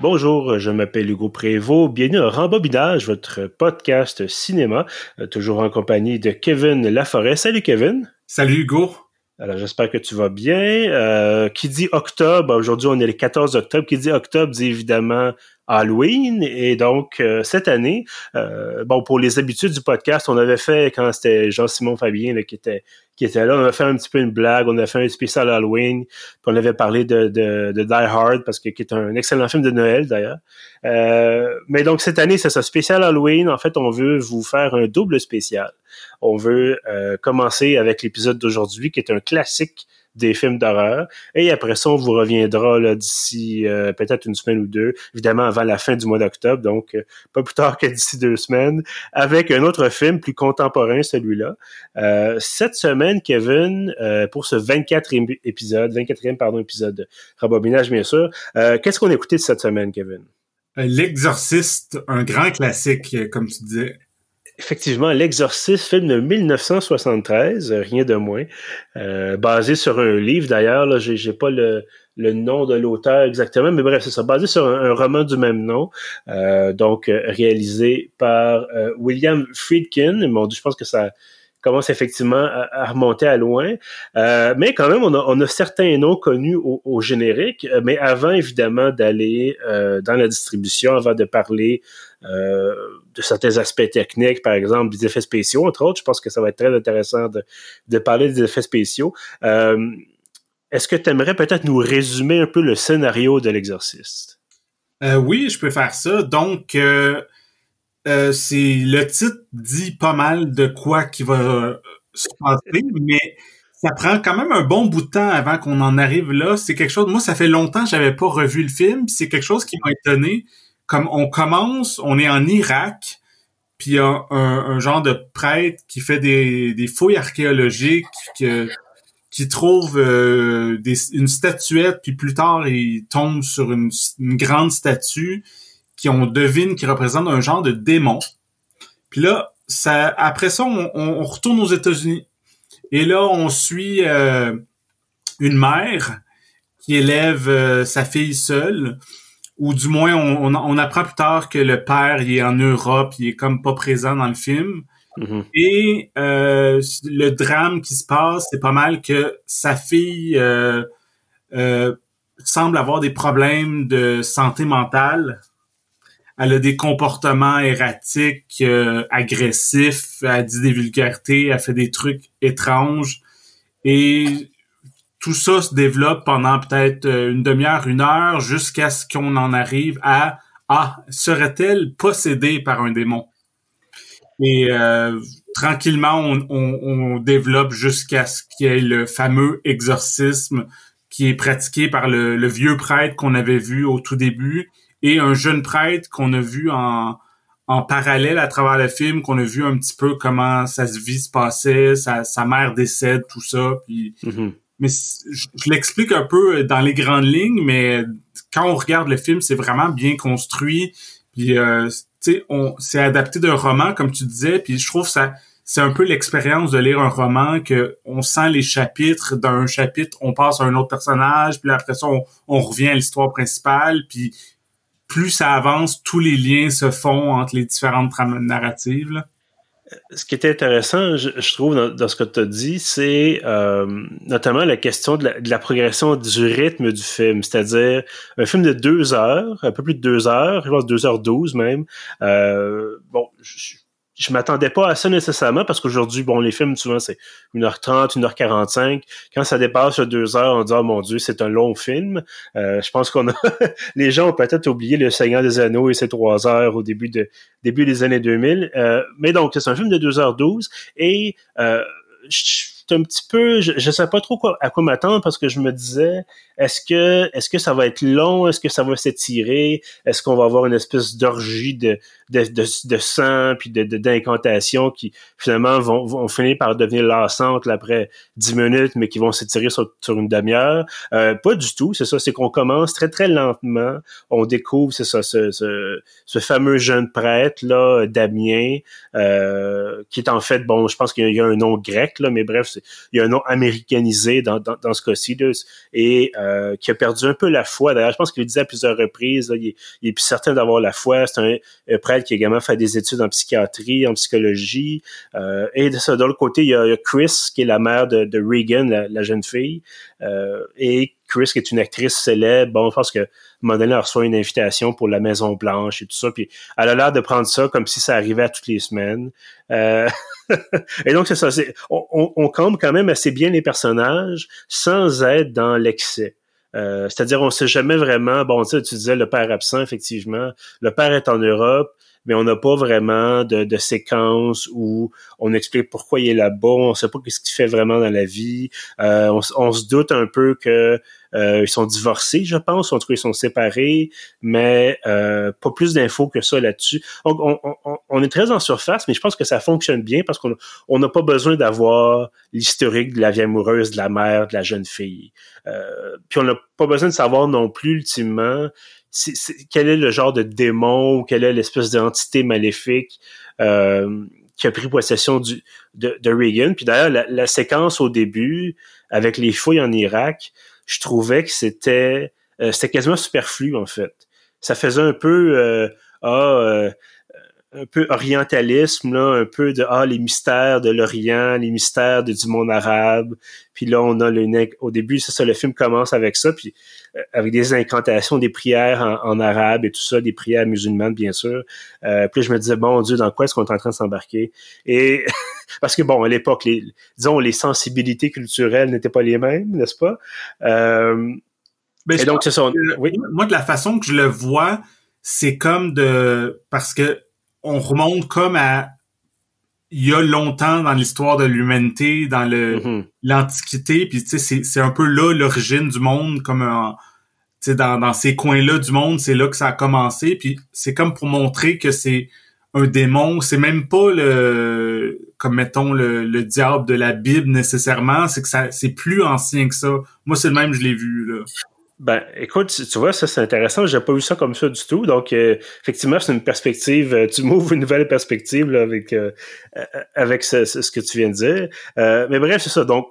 Bonjour, je m'appelle Hugo Prévost. Bienvenue à Rembobinage, votre podcast cinéma, euh, toujours en compagnie de Kevin Laforêt. Salut Kevin. Salut Hugo. Alors j'espère que tu vas bien. Euh, qui dit octobre, aujourd'hui on est le 14 octobre, qui dit octobre dit évidemment Halloween. Et donc, euh, cette année, euh, bon, pour les habitudes du podcast, on avait fait, quand c'était Jean-Simon Fabien là, qui était qui était là, on avait fait un petit peu une blague, on a fait un spécial Halloween, puis on avait parlé de, de, de Die Hard, parce que qui est un excellent film de Noël d'ailleurs. Euh, mais donc cette année, c'est ça, spécial Halloween. En fait, on veut vous faire un double spécial. On veut commencer avec l'épisode d'aujourd'hui, qui est un classique des films d'horreur. Et après ça, on vous reviendra d'ici euh, peut-être une semaine ou deux, évidemment avant la fin du mois d'octobre, donc euh, pas plus tard que d'ici deux semaines, avec un autre film plus contemporain, celui-là. Euh, cette semaine, Kevin, pour ce 24e épisode, 24e pardon, épisode de Rabobinage, bien sûr, qu'est-ce qu'on a écouté cette semaine, Kevin? L'Exorciste, un grand classique, comme tu disais effectivement, L'Exorciste, film de 1973, rien de moins, euh, basé sur un livre d'ailleurs, là, j'ai, pas le, nom de l'auteur exactement, mais bref, c'est ça, basé sur un, roman du même nom, euh, donc euh, réalisé par William Friedkin. Bon, je pense que ça commence effectivement à, remonter à loin. Euh, mais quand même, on a, certains noms connus au, générique. Mais avant, évidemment, d'aller euh, dans la distribution, avant de parler euh, de certains aspects techniques, par exemple des effets spéciaux, entre autres, je pense que ça va être très intéressant de, parler des effets spéciaux. Euh, est-ce que tu aimerais peut-être nous résumer un peu le scénario de l'exorciste? Euh, oui, je peux faire ça. Donc, le titre dit pas mal de quoi qui va se passer, mais ça prend quand même un bon bout de temps avant qu'on en arrive là. C'est quelque chose. Moi, ça fait longtemps que j'avais pas revu le film. C'est quelque chose qui m'a étonné. Comme on commence, on est en Irak, puis il y a un, genre de prêtre qui fait des, fouilles archéologiques, qui trouve euh, une statuette, puis plus tard il tombe sur une, grande statue qui on devine qui représente un genre de démon. Puis là, ça, après ça, on, retourne aux États-Unis. Et là, on suit euh, une mère qui élève euh, sa fille seule, ou du moins, on, on, apprend plus tard que le père, il est en Europe, il est comme pas présent dans le film. Mm-hmm. Et euh, le drame qui se passe, c'est pas mal que sa fille semble avoir des problèmes de santé mentale elle a des comportements erratiques, euh, agressifs, elle dit des vulgarités, elle fait des trucs étranges. Et tout ça se développe pendant peut-être euh, une demi-heure, une heure, jusqu'à ce qu'on en arrive à Ah, serait-elle possédée par un démon? Et euh, tranquillement, on, développe jusqu'à ce qu'il y ait le fameux exorcisme qui est pratiqué par le, le vieux prêtre qu'on avait vu au tout début et un jeune prêtre qu'on a vu en, en parallèle à travers le film, qu'on a vu un petit peu comment sa vie se passait, sa, sa mère décède, tout ça. Puis, mm-hmm. Mais je, l'explique un peu dans les grandes lignes, mais quand on regarde le film, c'est vraiment bien construit. Puis, euh, tu sais, on c'est adapté d'un roman, comme tu disais. Puis je trouve ça c'est un peu l'expérience de lire un roman que on sent les chapitres d'un chapitre, on passe à un autre personnage, puis après ça on, revient à l'histoire principale, puis plus ça avance, tous les liens se font entre les différentes trames narratives. Ce qui est intéressant, je, trouve, dans, ce que tu as dit, c'est euh, notamment la question de la, progression du rythme du film. C'est-à-dire, un film de deux heures, un peu plus de deux heures, je pense deux heures douze même. Euh, bon, je, je m'attendais pas à ça nécessairement parce qu'aujourd'hui, bon, les films, souvent, c'est 1h30, 1h45. Quand ça dépasse deux heures, on dit, oh mon Dieu, c'est un long film. Euh, je pense qu'on a, les gens ont peut-être oublié Le Seigneur des Anneaux et ses trois heures au début de, début des années 2000. Euh, mais donc, c'est un film de 2h12 et, euh, un petit peu, je, ne sais pas trop à quoi m'attendre parce que je me disais, est-ce que, est-ce que ça va être long, est-ce que ça va s'étirer, est-ce qu'on va avoir une espèce d'orgie de, de, de, sang puis de, d'incantations qui finalement vont, vont finir par devenir lassantes après dix minutes, mais qui vont s'étirer sur, sur une demi-heure? Euh, pas du tout, c'est ça, c'est qu'on commence très très lentement, on découvre, c'est ça, ce, ce, ce, fameux jeune prêtre là, Damien, euh, qui est en fait, bon, je pense qu'il y a un nom grec là, mais bref, il y a un nom américanisé dans, dans, ce cas-ci, et euh, qui a perdu un peu la foi. D'ailleurs, je pense qu'il le disait à plusieurs reprises, il, il, est plus certain d'avoir la foi. C'est un, prêtre qui a également fait des études en psychiatrie, en psychologie. Euh, et de, de l'autre côté, il y, a, Chris, qui est la mère de, de Regan, la, la jeune fille, euh, et Chris, qui est une actrice célèbre, bon, je pense que Modèle reçoit une invitation pour la Maison Blanche et tout ça, puis elle a l'air de prendre ça comme si ça arrivait à toutes les semaines. Euh... et donc c'est ça, c'est, on, on, campe quand même assez bien les personnages sans être dans l'excès. Euh, c'est-à-dire, on sait jamais vraiment. Bon, tu disais le père absent, effectivement. Le père est en Europe mais on n'a pas vraiment de, de, séquence où on explique pourquoi il est là-bas, on sait pas qu'est-ce qu'il fait vraiment dans la vie. Euh, on, se doute un peu que euh, ils sont divorcés, je pense, en tout cas ils sont séparés, mais euh, pas plus d'infos que ça là-dessus. On, on, on, est très en surface, mais je pense que ça fonctionne bien parce qu'on n'a pas besoin d'avoir l'historique de la vie amoureuse de la mère de la jeune fille. puis on n'a pas besoin de savoir non plus ultimement quel est le genre de démon ou quelle est l'espèce d'entité maléfique euh, qui a pris possession de, de Reagan. Puis d'ailleurs, la, séquence au début, avec les fouilles en Irak, je trouvais que c'était euh, c'était quasiment superflu, en fait. Ça faisait un peu euh, ah, un peu orientalisme, là, un peu de ah les mystères de l'Orient, les mystères de, du monde arabe. Puis là, on a le au début, c'est ça, le film commence avec ça, puis euh, avec des incantations, des prières en, arabe et tout ça, des prières musulmanes bien sûr. Euh, puis je me disais bon Dieu, dans quoi est-ce qu'on est en train de s'embarquer? Et parce que bon, à l'époque, les disons les sensibilités culturelles n'étaient pas les mêmes, n'est-ce pas? Euh, ben, Et donc c'est ça. Oui. Moi, de la façon que je le vois, c'est comme de parce que on remonte comme à il y a longtemps dans l'histoire de l'humanité, dans le mm-hmm. l'Antiquité, puis tu sais, c'est un peu là l'origine du monde, comme dans, dans ces coins-là du monde, c'est là que ça a commencé, puis c'est comme pour montrer que c'est un démon, c'est même pas le comme mettons le, le diable de la Bible nécessairement, c'est que ça c'est plus ancien que ça. Moi, c'est le même, je l'ai vu là. Ben, écoute, tu vois, ça c'est intéressant. J'ai pas vu ça comme ça du tout. Donc, euh, effectivement, c'est une perspective. Euh, tu m'ouvres une nouvelle perspective là, avec euh, avec ce, ce, que tu viens de dire. mais bref, c'est ça. Donc,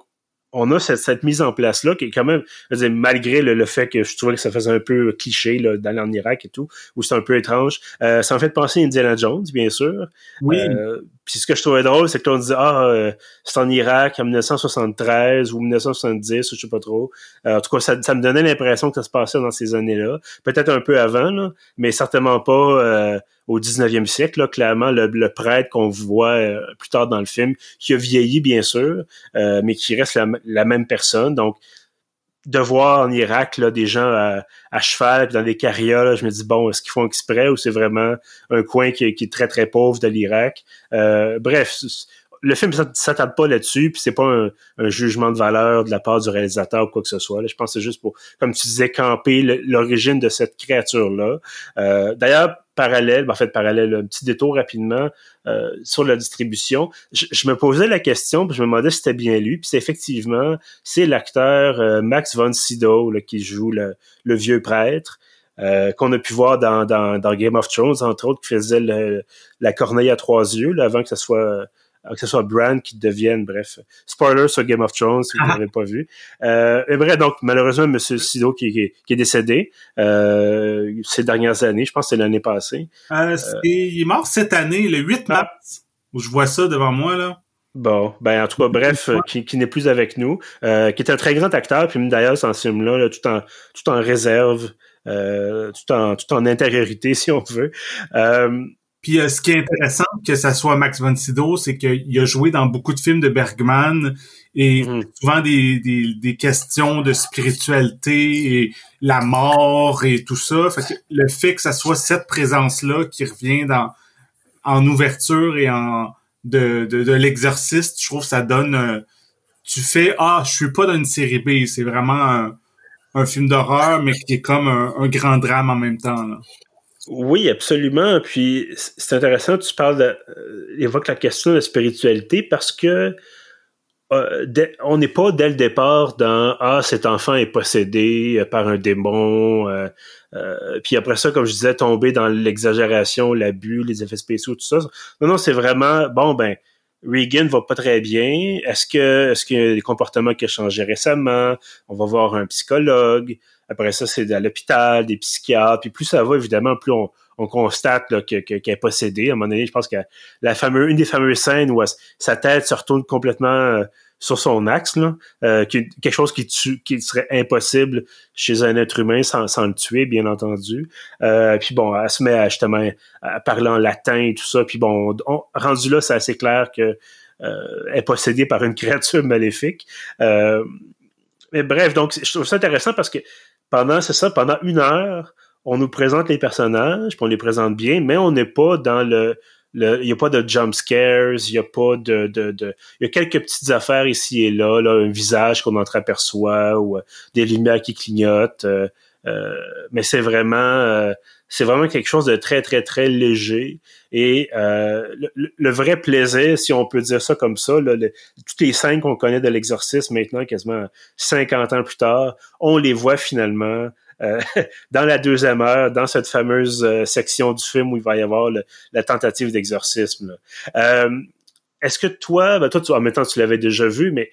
on a cette, cette, mise en place là qui est quand même, je veux dire, malgré le, fait que je trouvais que ça faisait un peu cliché là, d'aller en Irak et tout, ou c'est un peu étrange. ça en fait penser à Indiana Jones, bien sûr. Oui. Puis ce que je trouvais drôle, c'est que on disait ah euh, c'est en Irak en 1973 ou 1970, je sais pas trop. Euh, en tout cas, ça, ça me donnait l'impression que ça se passait dans ces années-là. Peut-être un peu avant, là, mais certainement pas euh, au 19e siècle. Là, clairement, le, prêtre qu'on voit plus tard dans le film, qui a vieilli bien sûr, mais qui reste la, même personne. Donc de voir en Irak des gens à, à cheval dans des carrioles, je me dis bon, est-ce qu'ils font exprès ou c'est vraiment un coin qui, qui est très très pauvre de l'Irak? Euh, Bref, le film s'attarde pas là-dessus, puis c'est pas un, jugement de valeur de la part du réalisateur ou quoi que ce soit. Je pense que c'est juste pour, comme tu disais, camper l'origine de cette créature-là. Euh, D'ailleurs, parallèle, ben, en fait parallèle, un petit détour rapidement euh, sur la distribution. Je, me posais la question, puis je me demandais si c'était bien lui, puis c'est effectivement, c'est l'acteur euh, Max von Sydow qui joue le, vieux prêtre. Euh, qu'on a pu voir dans, dans, Game of Thrones, entre autres, qui faisait la corneille à trois yeux, avant que ce soit que ce soit Bran qui devienne, bref. Spoiler sur Game of Thrones, si vous ah. n'avez pas vu. Euh, et bref, donc, malheureusement, M. Sido qui, qui, est décédé euh, ces dernières années, je pense que c'est l'année passée. Euh, il est mort cette année, le 8 ah. mars. Je vois ça devant moi, là. Bon, ben en tout cas, bref, qui, qui n'est plus avec nous, euh, qui est un très grand acteur, puis d'ailleurs, dans ce film-là, tout en tout en réserve, euh, tout en tout en intériorité, si on veut. Puis euh, ce qui est intéressant, que ça soit Max von Sydow, c'est qu'il a joué dans beaucoup de films de Bergman et mhm. souvent des, des, des, questions de spiritualité et la mort et tout ça. Fait que le fait que ça soit cette présence-là qui revient dans en ouverture et en de, de, de l'exorciste, je trouve que ça donne euh, tu fais ah je suis pas dans une série B, c'est vraiment un, un film d'horreur mais qui est comme un, un, grand drame en même temps. Là. Oui, absolument. Puis c'est intéressant, tu parles de, euh, évoques la question de la spiritualité parce que euh, on n'est pas dès le départ dans ah cet enfant est possédé euh, par un démon. puis après ça, comme je disais, tomber dans l'exagération, l'abus, les effets spéciaux, tout ça. Non, non, c'est vraiment bon ben Regan va pas très bien. Est-ce que est-ce qu'il y a des comportements qui ont changé récemment? On va voir un psychologue. Après ça, c'est à l'hôpital, des psychiatres. Puis plus ça va, évidemment, plus on, on constate qu'elle que, est possédée. À un moment donné, je pense que la fameuse, une des fameuses scènes où sa tête se retourne complètement euh, sur son axe, là, euh, quelque chose qui, tue, qui serait impossible chez un être humain sans, sans le tuer, bien entendu. Euh, puis bon, elle se met à, justement à parler en latin et tout ça. Puis bon, rendu là, c'est assez clair que euh, est possédée par une créature maléfique. Euh, mais bref, donc je trouve ça intéressant parce que pendant, c'est ça, pendant une heure, on nous présente les personnages, puis on les présente bien, mais on n'est pas dans le il n'y a pas de jump scares, il n'y a pas de, de, de, il y a quelques petites affaires ici et là, là un visage qu'on entreaperçoit ou euh, des lumières qui clignotent, euh, euh, mais c'est vraiment, c'est vraiment quelque chose de très très très léger et le, vrai plaisir, si on peut dire ça comme ça, là, toutes les scènes qu'on connaît de l'exorcisme maintenant, quasiment 50 ans plus tard, on les voit finalement euh, dans la deuxième heure, dans cette fameuse euh, section du film où il va y avoir la tentative d'exorcisme. Euh, est-ce que toi, ben toi, tu, en même temps, tu l'avais déjà vu, mais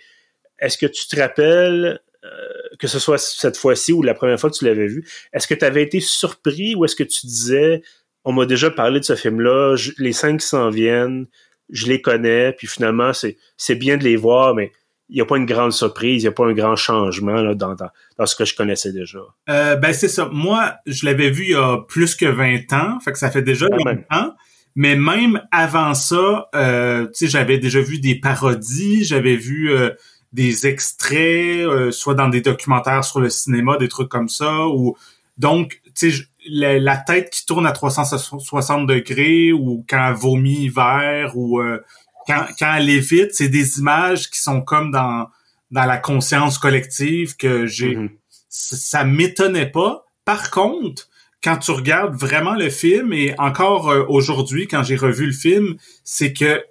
est-ce que tu te rappelles que ce soit cette fois-ci ou la première fois que tu l'avais vu, est-ce que tu avais été surpris ou est-ce que tu disais, on m'a déjà parlé de ce film-là, les cinq qui s'en viennent, je les connais, puis finalement, c'est bien de les voir, mais il n'y a pas une grande surprise, il n'y a pas un grand changement là, dans, dans, ce que je connaissais déjà? Euh, ben c'est ça. Moi, je l'avais vu il y a plus que 20 ans, fait que ça fait déjà longtemps. Mais même avant ça, euh, j'avais déjà vu des parodies, j'avais vu euh, des extraits, euh, soit dans des documentaires sur le cinéma, des trucs comme ça. Ou donc, tu sais, la, la, tête qui tourne à 360 degrés, ou quand elle vomit vert, ou quand, quand elle vite, c'est des images qui sont comme dans, dans la conscience collective que j'ai. Mm-hmm. Ça m'étonnait pas. Par contre, quand tu regardes vraiment le film, et encore euh, aujourd'hui, quand j'ai revu le film, c'est que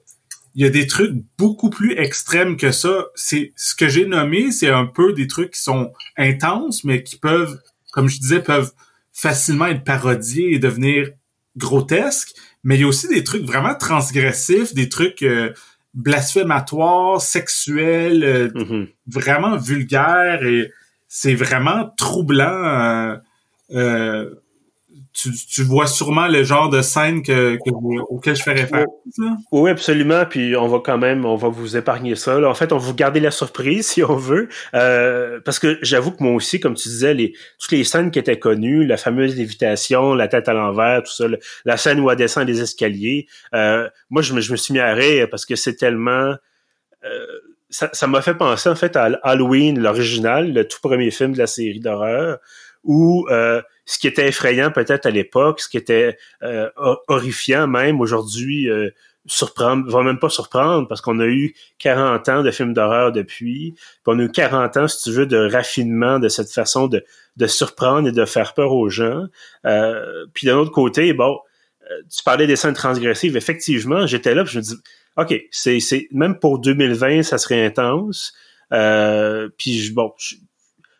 il y a des trucs beaucoup plus extrêmes que ça. C'est ce que j'ai nommé, c'est un peu des trucs qui sont intenses, mais qui peuvent, comme je disais, peuvent facilement être parodiés et devenir grotesques mais il y a aussi des trucs vraiment transgressifs, des trucs euh, blasphématoires, sexuels, euh, mm-hmm. vraiment vulgaires et c'est vraiment troublant. Euh, tu, tu, vois sûrement le genre de scène que, auquel je fais référence. Oui, absolument. Puis on va quand même, on va vous épargner ça. En fait, on va vous garder la surprise si on veut. Euh, parce que j'avoue que moi aussi, comme tu disais, les, toutes les scènes qui étaient connues, la fameuse lévitation, la tête à l'envers, tout ça, la scène où elle descend des escaliers, euh, moi, je me, je me suis mis à rire parce que c'est tellement... Euh, ça m'a fait penser en fait à Halloween, l'original, le tout premier film de la série d'horreur, où euh, ce qui était effrayant peut-être à l'époque, ce qui était euh, horrifiant même aujourd'hui, euh, surprendre, va même pas surprendre parce qu'on a eu 40 ans de films d'horreur depuis, puis on a eu 40 ans, si tu veux, de raffinement de cette façon de, de surprendre et de faire peur aux gens. Euh, puis d'un autre côté, bon, euh, tu parlais des scènes transgressives, effectivement, j'étais là, puis je me dis, OK, c'est, c'est même pour 2020, ça serait intense. Euh, puis bon,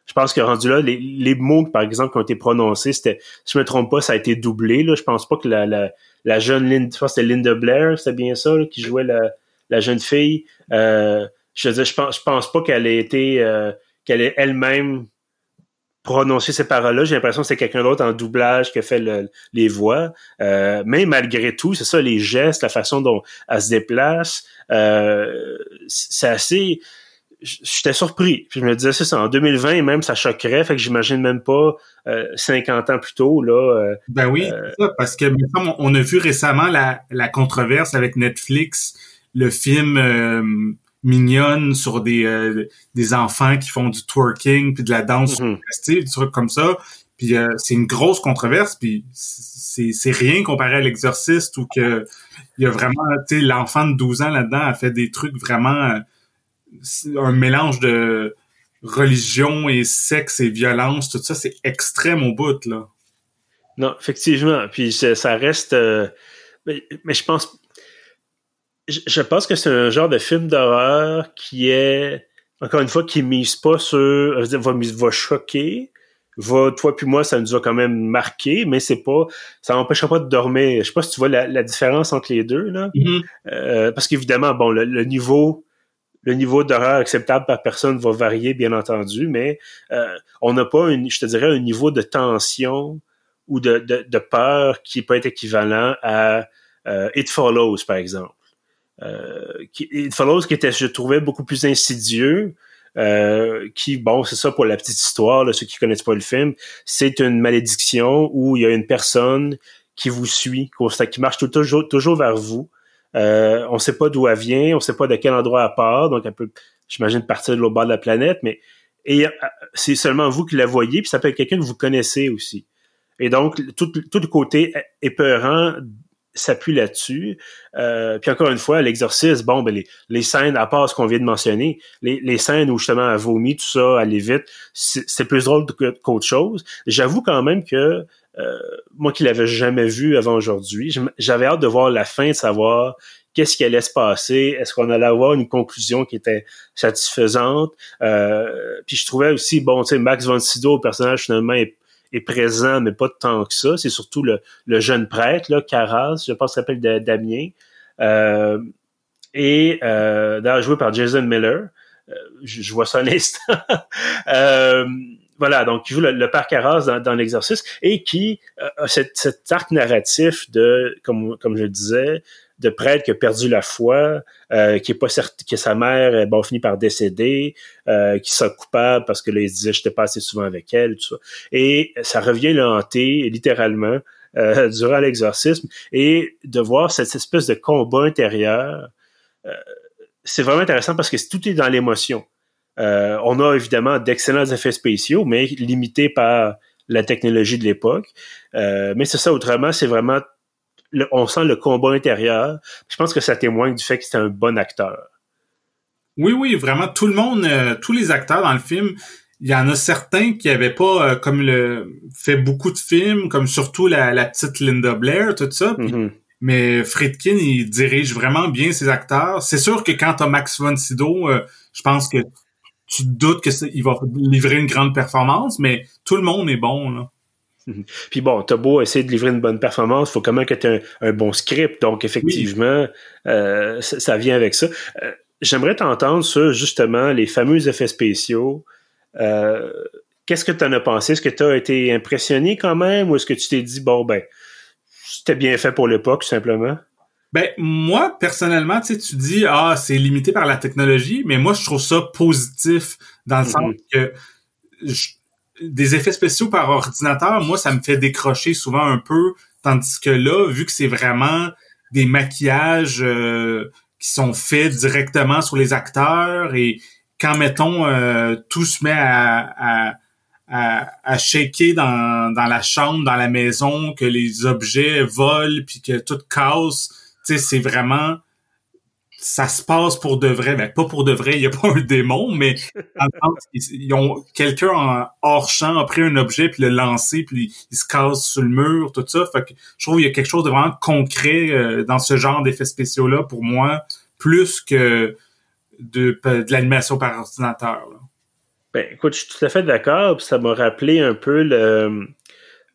je pense que rendu là, les, les, mots, par exemple, qui ont été prononcés, c'était, si je me trompe pas, ça a été doublé. Là. Je pense pas que la, la, la jeune Linda, je c'était Linda Blair, c'était bien ça, qui jouait la, la jeune fille. Euh, je veux dire, je pense, je pense pas qu'elle ait été, euh, qu'elle ait elle-même prononcé ces paroles-là. J'ai l'impression que c'est quelqu'un d'autre en doublage qui a fait les voix. Euh, mais malgré tout, c'est ça, les gestes, la façon dont elle se déplace, euh, c'est assez j'étais surpris. Puis je me disais, c'est ça, en 2020, même, ça choquerait. Fait que j'imagine même pas 50 euh, ans plus tôt, là. Euh, ben oui, euh, parce que on a vu récemment la, la controverse avec Netflix, le film mignonne sur des, des enfants qui font du twerking puis de la danse mm des trucs comme ça. Puis c'est une grosse controverse, puis c'est rien comparé à l'exorciste où que il y a vraiment, tu sais, l'enfant de 12 ans là-dedans a fait des trucs vraiment un mélange de religion et sexe et violence, tout ça, c'est extrême au bout, là. Non, effectivement. Puis ça reste. Euh, mais, je pense. Je, pense que c'est un genre de film d'horreur qui est. Encore une fois, qui mise pas sur. Va, va choquer, va, toi puis moi, ça nous a quand même marqué, mais c'est pas, ça n'empêchera pas de dormir. Je sais pas si tu vois la, différence entre les deux, là. Mm-hmm. Euh, parce qu'évidemment, bon, le, niveau, le niveau d'horreur acceptable par personne va varier, bien entendu, mais euh, on n'a pas, une, je te dirais, un niveau de tension ou de, de, peur qui peut être équivalent à euh, It Follows, par exemple. It Follows qui était, je trouvais, beaucoup plus insidieux, euh, qui, bon, c'est ça pour la petite histoire, là, ceux qui connaissent pas le film, c'est une malédiction où il y a une personne qui vous suit, qui marche toujours, toujours vers vous. Euh, on sait pas d'où elle vient, on sait pas de quel endroit elle part, donc elle peut, j'imagine, partir de l'autre bord de la planète, mais et euh, c'est seulement vous qui la voyez, puis ça peut être quelqu'un que vous connaissez aussi. Et donc, tout, tout le côté épeurant s'appuie là-dessus. Euh, puis encore une fois, l'exorcisme, bon, ben les, les scènes, à part ce qu'on vient de mentionner, les, les scènes où justement elle vomit, tout ça, aller vite, c'est plus drôle qu'autre chose. J'avoue quand même que euh, moi qui l'avais jamais vu avant aujourd'hui, j'avais hâte de voir la fin, de savoir qu'est-ce qui allait se passer, est-ce qu'on allait avoir une conclusion qui était satisfaisante? Euh, puis je trouvais aussi, bon, tu sais, Max von Sydow, le personnage finalement est présent, mais pas tant que ça. C'est surtout le, jeune prêtre, là, Caras, je pense qu'il s'appelle Damien. Euh, et euh, d'ailleurs joué par Jason Miller. Euh, je, vois ça un instant. euh, voilà, donc qui joue le, père Caras dans, dans l'exercice et qui a cet, cet, arc narratif de, comme, comme je le disais, de prêtre qui a perdu la foi, euh, qui est pas certain que sa mère bon finit par décéder, euh, qui sent coupable parce que là il disait j'étais pas assez souvent avec elle, tout ça. Et ça revient le hanter littéralement euh, durant l'exorcisme et de voir cette espèce de combat intérieur, euh, c'est vraiment intéressant parce que tout est dans l'émotion. Euh, on a évidemment d'excellents effets spéciaux, mais limités par la technologie de l'époque. mais c'est ça, autrement, c'est vraiment on sent le combat intérieur. Je pense que ça témoigne du fait que c'est un bon acteur. Oui, oui, vraiment, tout le monde, euh, tous les acteurs dans le film, il y en a certains qui avaient pas, euh, comme le fait beaucoup de films, comme surtout la, petite Linda Blair, tout ça. Mm-hmm. Mais Friedkin, il dirige vraiment bien ses acteurs. C'est sûr que quand t'as Max von Sydow, euh, je pense que tu doutes qu'il va livrer une grande performance, mais tout le monde est bon. Là. Mhm. Puis bon, t'as beau essayer de livrer une bonne performance, faut quand même que tu un, un, bon script. Donc, effectivement, euh, ça, vient avec ça. Euh, j'aimerais t'entendre sur, justement, les fameux effets spéciaux. Euh, qu'est-ce que tu en as pensé? Est-ce que tu as été impressionné quand même ou est-ce que tu t'es dit, bon, ben, c'était bien fait pour l'époque, simplement? Ben, moi, personnellement, tu sais, tu dis, ah, c'est limité par la technologie, mais moi, je trouve ça positif dans le sens mhm. que des effets spéciaux par ordinateur, moi, ça me fait décrocher souvent un peu, tandis que là, vu que c'est vraiment des maquillages euh, qui sont faits directement sur les acteurs et quand, mettons, euh, tout se met à, à, à, shaker dans, dans la chambre, dans la maison, que les objets volent, puis que tout casse, sais, c'est vraiment ça se passe pour de vrai. Ben, pas pour de vrai, il n'y a pas un démon, mais quelqu'un hors champ a pris un objet puis le lancé puis il, se casse sur le mur, tout ça. Fait que je trouve qu'il y a quelque chose de vraiment concret euh, dans ce genre d'effets spéciaux-là pour moi, plus que de, de l'animation par ordinateur. Ben, écoute, je suis tout à fait d'accord. Ça m'a rappelé un peu le,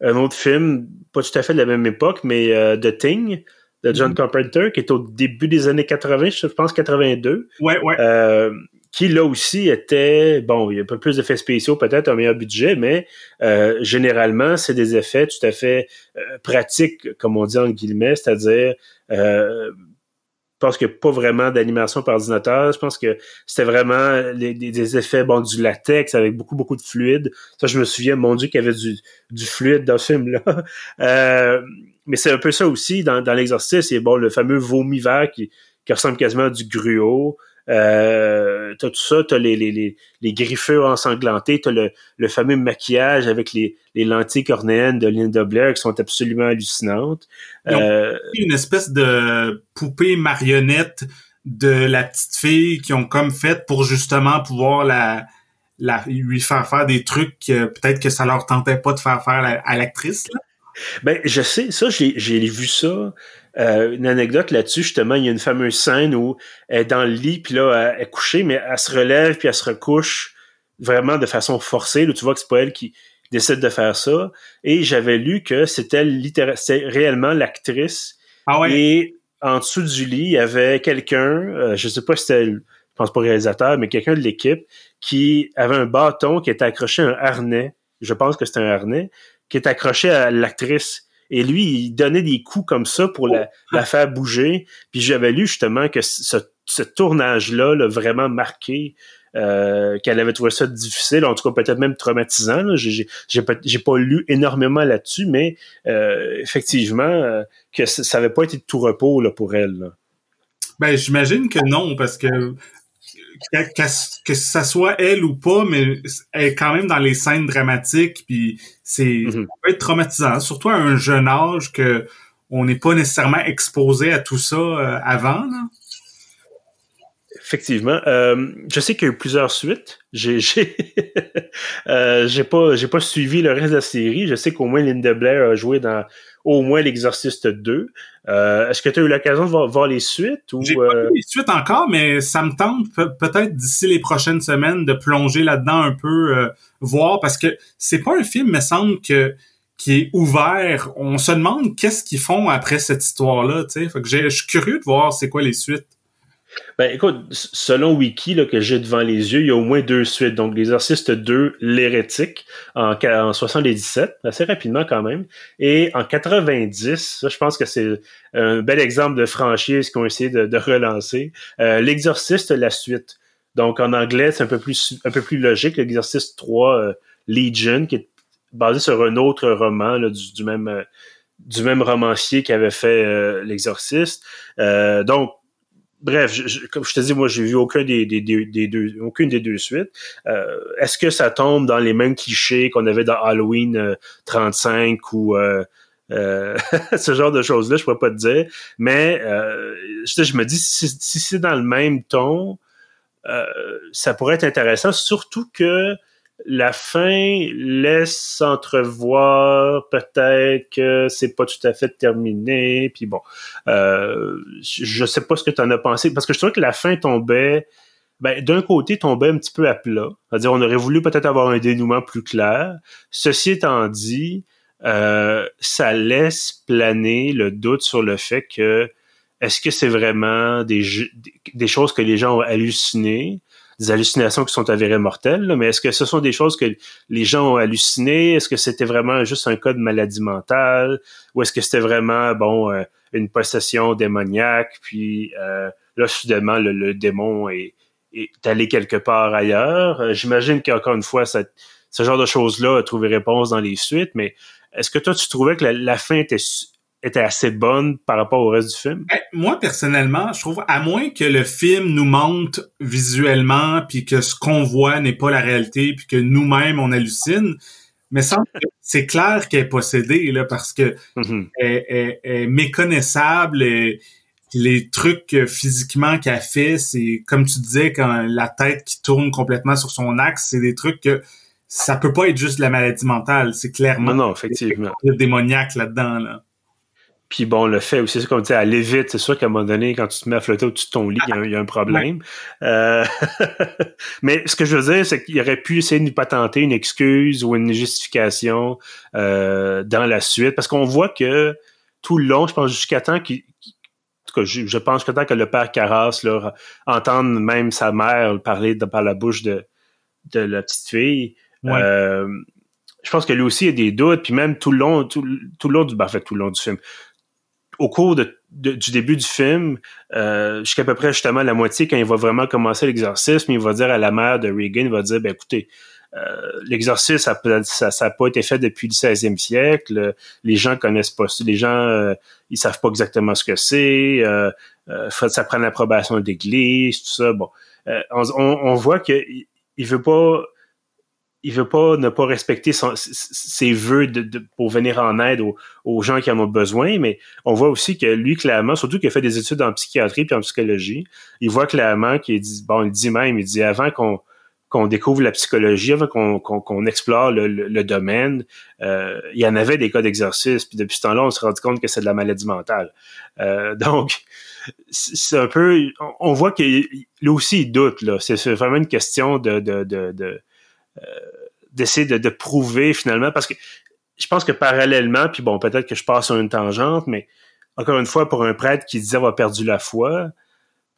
un autre film, pas tout à fait de la même époque, mais euh, The Thing de John mhm. Carpenter, qui est au début des années 80, je pense 82. Ouais, ouais. Euh, qui là aussi était, bon, il y a un peu plus d'effets spéciaux, peut-être un meilleur budget, mais euh, généralement, c'est des effets tout à fait euh, pratiques, comme on dit en guillemets, c'est-à-dire euh, pense qu'il n'y a pas vraiment d'animation par ordinateur. Je pense que c'était vraiment des effets, bon, du latex avec beaucoup, beaucoup de fluide. Ça, je me souviens, mon Dieu, qu'il y avait du, fluide dans ce film-là. Euh, mais c'est un peu ça aussi dans, dans l'exercice. Il bon, le fameux vomi vert qui, qui ressemble quasiment à du gruau. Euh, t'as tout ça, t'as les, les, les, les griffures ensanglantés, t'as le, le fameux maquillage avec les, les lentilles cornéennes de Linda Blair qui sont absolument hallucinantes. Euh, une espèce de poupée marionnette de la petite fille qui ont comme fait pour justement pouvoir la, la lui faire faire des trucs que peut-être que ça leur tentait pas de faire faire à l'actrice. Ben, je sais, ça, j'ai vu ça. Euh, une anecdote là-dessus, justement, il y a une fameuse scène où elle est dans le lit, puis là, elle est couchée, mais elle se relève, puis elle se recouche vraiment de façon forcée. Là, tu vois que c'est pas elle qui, décide de faire ça. Et j'avais lu que c'était réellement l'actrice. Ah ouais. Et en dessous du lit, il y avait quelqu'un, euh, je sais pas si c'était, je pense pas réalisateur, mais quelqu'un de l'équipe qui avait un bâton qui était accroché à un harnais. Je pense que c'était un harnais qui est accroché à l'actrice. Et lui, il donnait des coups comme ça pour la, la faire bouger. Puis j'avais lu justement que ce, ce tournage-là l'a vraiment marqué euh, qu'elle avait trouvé ça difficile, en tout cas peut-être même traumatisant. J'ai, pas, lu énormément là-dessus, mais euh, effectivement, euh, que ça n'avait pas été de tout repos là, pour elle. Ben, j'imagine que non, parce que que, ça soit elle ou pas, mais elle est quand même dans les scènes dramatiques, puis c'est ça peut être traumatisant, surtout à un jeune âge que on n'est pas nécessairement exposé à tout ça avant. Là. Effectivement. Euh, je sais qu'il y a eu plusieurs suites. J'ai j'ai euh, j'ai pas j'ai pas suivi le reste de la série. Je sais qu'au moins Linda Blair a joué dans au moins l'Exorciste 2. Euh, est-ce que tu as eu l'occasion de voir, les suites ou J'ai pas vu les suites encore, mais ça me tente peut-être d'ici les prochaines semaines de plonger là-dedans un peu, voir parce que c'est pas un film, me semble que qui est ouvert. On se demande qu'est-ce qu'ils font après cette histoire-là. Tu sais, je suis curieux de voir c'est quoi les suites. Ben écoute, selon Wiki là, que j'ai devant les yeux, il y a au moins deux suites. Donc L'Exorciste 2, L'Hérétique, en, en 77, assez rapidement quand même. Et en 90, ça, je pense que c'est un bel exemple de franchise qu'on essaie de, de relancer. Euh, L'Exorciste, la suite. Donc en anglais, c'est un peu plus un peu plus logique. L'Exorciste 3, euh, Legion, qui est basé sur un autre roman là, du, même euh, du même romancier qui avait fait euh, L'Exorciste. donc bref, je, comme je te dis, moi, j'ai vu aucun des, des, des, deux, aucune des deux suites. Euh, est-ce que ça tombe dans les mêmes clichés qu'on avait dans Halloween 35 euh, ou euh, ce genre de choses-là, je pourrais pas te dire. Mais je, je me dis, si, si c'est dans le même ton, ça pourrait être intéressant, surtout que la fin laisse entrevoir peut-être que c'est pas tout à fait terminé. Puis bon, euh, je sais pas ce que tu en as pensé parce que je trouvais que la fin tombait. Ben, d'un côté, tombait un petit peu à plat. C'est-à-dire, on aurait voulu peut-être avoir un dénouement plus clair. Ceci étant dit, euh, ça laisse planer le doute sur le fait que est-ce que c'est vraiment des, des choses que les gens ont hallucinées? Des hallucinations qui sont avérées mortelles, mais est-ce que ce sont des choses que les gens ont hallucinées? Est-ce que c'était vraiment juste un cas de maladie mentale? Ou est-ce que c'était vraiment, bon, euh, une possession démoniaque? Puis euh, là, soudainement, le, démon est, est, allé quelque part ailleurs? Euh, j'imagine qu'encore une fois, ce genre de choses-là a trouvé réponse dans les suites, mais est-ce que toi, tu trouvais que la fin était était assez bonne par rapport au reste du film? Ben, moi, personnellement, je trouve, à moins que le film nous montre visuellement, puis que ce qu'on voit n'est pas la réalité, puis que nous-mêmes, on hallucine, mais c'est clair qu'elle est possédée, là, parce que elle, est méconnaissable, et les trucs physiquement qu'elle fait, c'est, comme tu disais, quand la tête qui tourne complètement sur son axe, c'est des trucs que ça peut pas être juste de la maladie mentale, c'est clairement... Non, non, effectivement. démoniaque là-dedans, là. Puis bon, le fait aussi, comme tu dis, aller vite, c'est sûr qu'à un moment donné, quand tu te mets à flotter au-dessus de ton lit, il y, a un problème. Euh, mais ce que je veux dire, c'est qu'il aurait pu essayer de nous patenter une excuse ou une justification euh, dans la suite, parce qu'on voit que tout le long, je pense jusqu'à temps qu'il je, pense que tant que le père Carras là, entende même sa mère parler par la bouche de, de la petite fille, euh, je pense que lui aussi a des doutes, puis même tout le long, tout, tout le long du, ben, en fait, tout le long du film, au cours de, du début du film, euh, jusqu'à peu près justement la moitié, quand il va vraiment commencer l'exorcisme, il va dire à la mère de Reagan, il va dire, ben écoutez, euh, l'exorcisme, ça n'a ça, pas été fait depuis le 16e siècle. Les gens connaissent pas. Les gens, euh, ils savent pas exactement ce que c'est. Euh, euh ça prend l'approbation de l'Église, tout ça. Bon, euh, on, on, voit qu'il il veut pas il veut pas ne pas respecter ses vœux pour venir en aide aux, gens qui en ont besoin, mais on voit aussi que lui, clairement, surtout qu'il a fait des études en psychiatrie puis en psychologie, il voit clairement qu'il dit, bon, il dit même, il dit avant qu'on qu'on découvre la psychologie, avant qu'on explore le, le, domaine, euh, il y en avait des cas d'exercice, puis depuis ce temps-là, on se rendu compte que c'est de la maladie mentale. Euh, donc, c'est un peu, on voit qu'il lui aussi il doute là. C'est vraiment une question de, de, de, de d'essayer de, de, prouver finalement, parce que je pense que parallèlement, puis bon, peut-être que je passe sur une tangente, mais encore une fois, pour un prêtre qui disait avoir perdu la foi,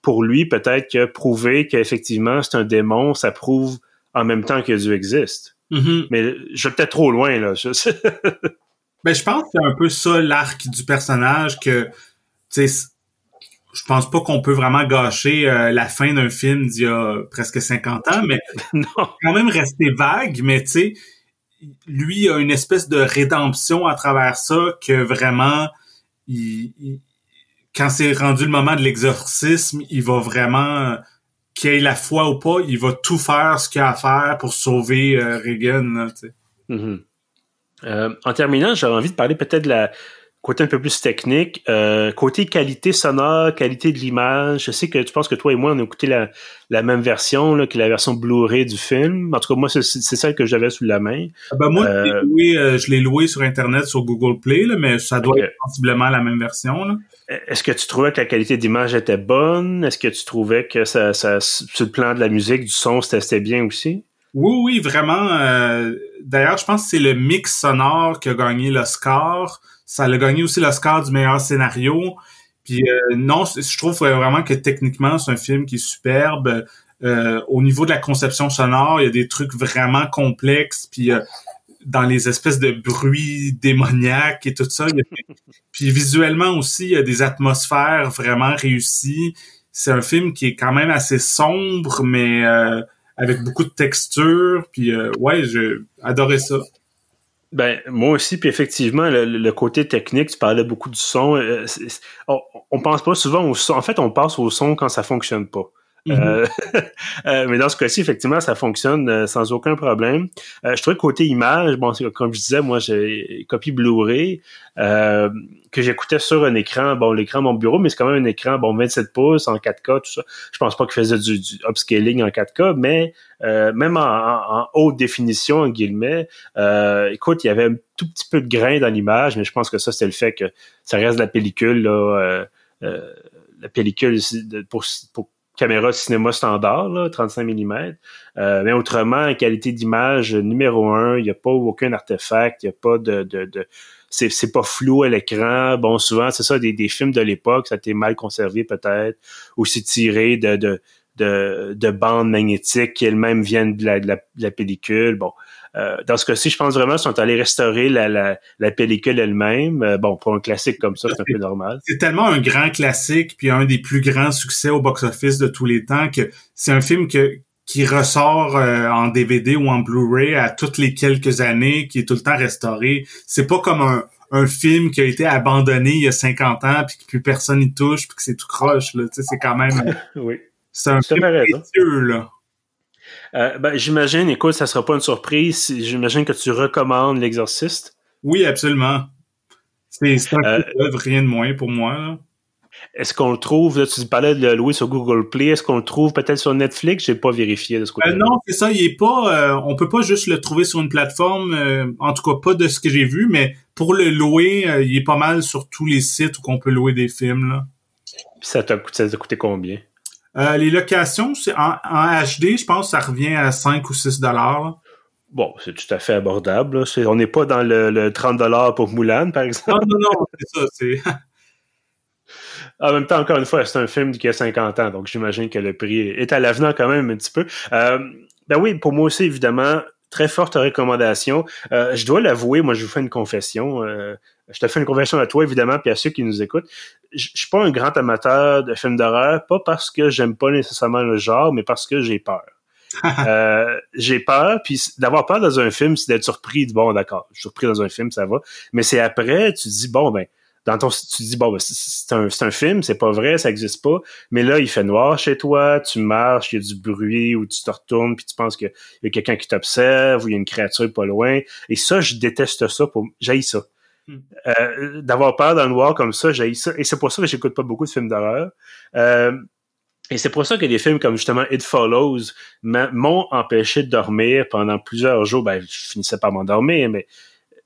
pour lui, peut-être que prouver qu'effectivement c'est un démon, ça prouve en même temps que Dieu existe. Mm-hmm. Mais je vais peut-être trop loin, là. Je, ben, je pense que c'est un peu ça l'arc du personnage que, tu sais, je pense pas qu'on peut vraiment gâcher euh, la fin d'un film d'il y a presque 50 ans, mais non. quand même rester vague, mais tu sais, lui a une espèce de rédemption à travers ça que vraiment, il, quand c'est rendu le moment de l'exorcisme, il va vraiment, qu'il ait la foi ou pas, il va tout faire ce qu'il a à faire pour sauver euh, Reagan. tu sais. Mm-hmm. euh, en terminant, j'avais envie de parler peut-être de la côté un peu plus technique, euh, côté qualité sonore, qualité de l'image. Je sais que tu penses que toi et moi, on a écouté la, la même version, là, que la version Blu-ray du film. En tout cas, moi, c'est celle que j'avais sous la main. Ah ben moi, je l'ai loué, euh, je l'ai loué sur Internet, sur Google Play, là, mais ça doit être sensiblement la même version. Là. Est-ce que tu trouvais que la qualité d'image était bonne? Est-ce que tu trouvais que ça, ça, sur le plan de la musique, du son, c'était bien aussi? Oui, oui, vraiment. euh, D'ailleurs, je pense que c'est le mix sonore qui a gagné l'Oscar. Ça a gagné aussi l'Oscar du meilleur scénario. Puis euh, non, je trouve vraiment que techniquement, c'est un film qui est superbe. Euh, au niveau de la conception sonore, il y a des trucs vraiment complexes. Puis euh, dans les espèces de bruits démoniaques et tout ça. puis visuellement aussi, il y a des atmosphères vraiment réussies. C'est un film qui est quand même assez sombre, mais avec beaucoup de texture. Puis euh, ouais, j'ai adoré ça. Ben, moi aussi, puis effectivement, le, côté technique, tu parlais beaucoup du son. euh, on, on pense pas souvent au son. En fait, on passe au son quand ça fonctionne pas. Euh, euh, mais dans ce cas-ci, effectivement, ça fonctionne euh, sans aucun problème. Euh, je trouvais que côté image, bon, comme je disais, moi, j'ai copie Blu-ray euh, que j'écoutais sur un écran, bon, l'écran de mon bureau, mais c'est quand même un écran, bon, 27 pouces en 4K, tout ça. Je pense pas qu'il faisait du, du upscaling en 4K, mais euh, même en, en- en haute définition, en guillemets, euh, écoute, il y avait un tout petit peu de grain dans l'image, mais je pense que ça, c'était le fait que ça reste de la pellicule, là, euh, euh, la pellicule pour, pour caméra cinéma standard, là, 35 mm. Euh, mais autrement, en qualité d'image numéro un, il n'y a pas aucun artefact, il n'y a pas de... de, de c'est, c'est pas flou à l'écran. Bon, souvent, c'est ça, des, des films de l'époque, ça a été mal conservé peut-être, ou c'est tiré de, de, de, de bandes magnétiques qui elles-mêmes viennent de la, de la, de la pellicule. Bon, euh, dans ce cas-ci, je pense vraiment qu'ils sont allés restaurer la, la, la pellicule elle-même. Euh, bon, pour un classique comme ça, c'est un peu normal. C'est tellement un grand classique, puis un des plus grands succès au box-office de tous les temps, que c'est un film que qui ressort euh, en DVD ou en Blu-ray à toutes les quelques années, qui est tout le temps restauré. C'est pas comme un, un film qui a été abandonné il y a 50 ans, puis que plus personne y touche, puis que c'est tout croche. Là. Tu sais, C'est quand même... oui. C'est un film précieux, là. Euh, ben, j'imagine, écoute, ça sera pas une surprise. J'imagine que tu recommandes l'exorciste. Oui, absolument. C'est un Euh, rien de moins pour moi. Est-ce qu'on le trouve, là, tu parlais de le louer sur Google Play, est-ce qu'on le trouve peut-être sur Netflix? J'ai pas vérifié de ce côté Euh, non, c'est ça, il est pas. euh, on peut pas juste le trouver sur une plateforme, euh, en tout cas pas de ce que j'ai vu, mais pour le louer, euh, il est pas mal sur tous les sites où on peut louer des films. Là. Ça t'a coûté combien? Euh, les locations, c'est en, en HD, je pense, que ça revient à 5 ou 6 dollars. Bon, c'est tout à fait abordable. là. On n'est pas dans le, le 30$ pour Moulin, par exemple. Non, non, non, c'est ça. C'est... En même temps, encore une fois, c'est un film qui a 50 ans, donc j'imagine que le prix est à l'avenant quand même un petit peu. Euh, ben oui, pour moi aussi, évidemment, très forte recommandation. Euh, je dois l'avouer, moi, je vous fais une confession. Euh, je te fais une confession à toi, évidemment, puis à ceux qui nous écoutent. Je je suis pas un grand amateur de films d'horreur, pas parce que j'aime pas nécessairement le genre, mais parce que j'ai peur. Euh, j'ai peur, puis d'avoir peur dans un film, c'est d'être surpris. Bon, d'accord, je suis surpris dans un film, ça va. Mais c'est après, tu dis, bon, ben, dans ton, tu dis, bon, ben, c'est- un, c'est un film, c'est pas vrai, ça existe pas. Mais là, il fait noir chez toi, tu marches, il y a du bruit, ou tu te retournes, puis tu penses qu'il y a quelqu'un qui t'observe, ou il y a une créature pas loin. Et ça, je déteste ça, pour, j'haïs ça. Euh, d'avoir peur dans le noir comme ça, j'haïs ça. Et c'est pour ça que j'écoute pas beaucoup de films d'horreur. Euh, et c'est pour ça que des films comme justement It Follows m'ont empêché de dormir pendant plusieurs jours. Ben, je finissais par m'endormir, mais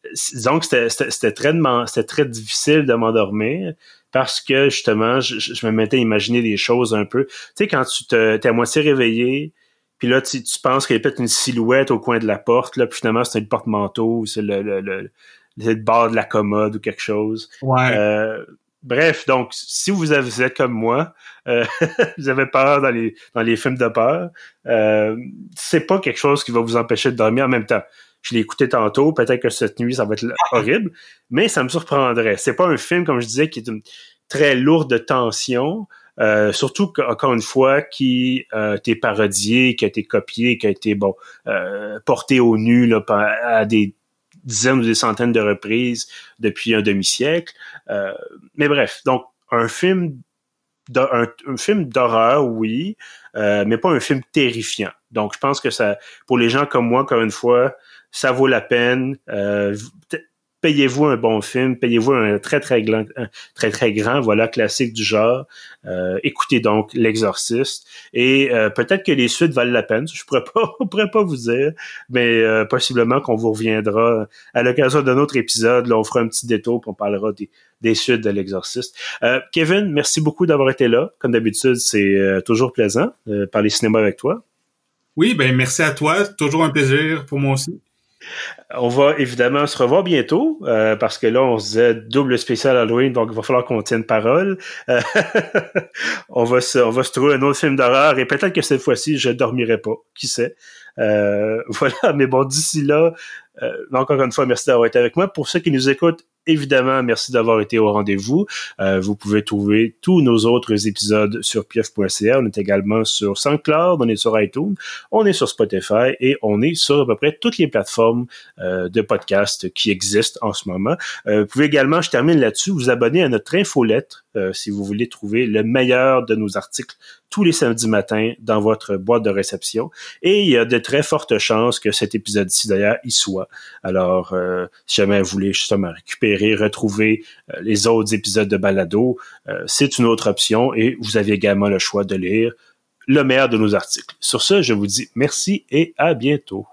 euh, disons que c'était- très, très difficile de m'endormir parce que justement, je, je- me mettais à imaginer des choses un peu. Tu sais, quand tu te, t'es à moitié réveillé, puis là, tu, penses qu'il y a peut-être une silhouette au coin de la porte, là, puis finalement, c'est une porte-manteau, c'est le, le, le, le, bord de la commode ou quelque chose. Ouais. Euh, bref, donc, si vous, avez, vous êtes comme moi, euh, vous avez peur dans les, dans les films de peur, euh, c'est pas quelque chose qui va vous empêcher de dormir en même temps. Je l'ai écouté tantôt, peut-être que cette nuit, ça va être horrible, mais ça me surprendrait. C'est pas un film, comme je disais, qui est une très lourde de tension. Euh, surtout encore une fois qui euh, a été parodié, qui a été copié, qui a été bon euh, porté au nu là, à des dizaines ou des centaines de reprises depuis un demi-siècle. Euh, mais bref, donc un film film d'horreur, oui, mais pas un film terrifiant. Donc, je pense que ça, pour les gens comme moi, encore une fois, ça vaut la peine payez-vous un bon film, payez-vous un très très grand, très grand, voilà classique du genre. Euh, écoutez donc L'Exorciste et euh, peut-être que les suites valent la peine. Je pourrais pas, vous dire, mais euh, possiblement qu'on vous reviendra à l'occasion d'un autre épisode. Là, on fera un petit détour, pour on parlera des, des suites de L'Exorciste. Kevin, merci beaucoup d'avoir été là. Comme d'habitude, c'est toujours plaisant de parler cinéma avec toi. Oui, ben merci à toi. Toujours un plaisir pour moi aussi. On va évidemment se revoir bientôt, euh, parce que là, on se disait double spécial Halloween, donc il va falloir qu'on tienne parole. Euh, on, va se, on va trouver un autre film d'horreur, et peut-être que cette fois-ci, je dormirai pas. Qui sait? Euh, voilà, mais bon, d'ici là, encore une fois, merci d'avoir été avec moi. Pour ceux qui nous écoutent, évidemment, merci d'avoir été au rendez-vous. Euh, vous pouvez trouver tous nos autres épisodes sur pief.ca. On est également sur SoundCloud, on est sur iTunes, on est sur Spotify et on est sur à peu près toutes les plateformes euh, de podcast qui existent en ce moment. Euh, vous pouvez également, je termine là-dessus, vous abonner à notre infolettre si vous voulez trouver le meilleur de nos articles tous les samedis matins dans votre boîte de réception. Et il y a de très fortes chances que cet épisode-ci, d'ailleurs, y soit. Alors, euh, si jamais vous voulez justement récupérer, retrouver euh, les autres épisodes de Balado, euh, c'est une autre option et vous avez également le choix de lire le meilleur de nos articles. Sur ce, je vous dis merci et à bientôt.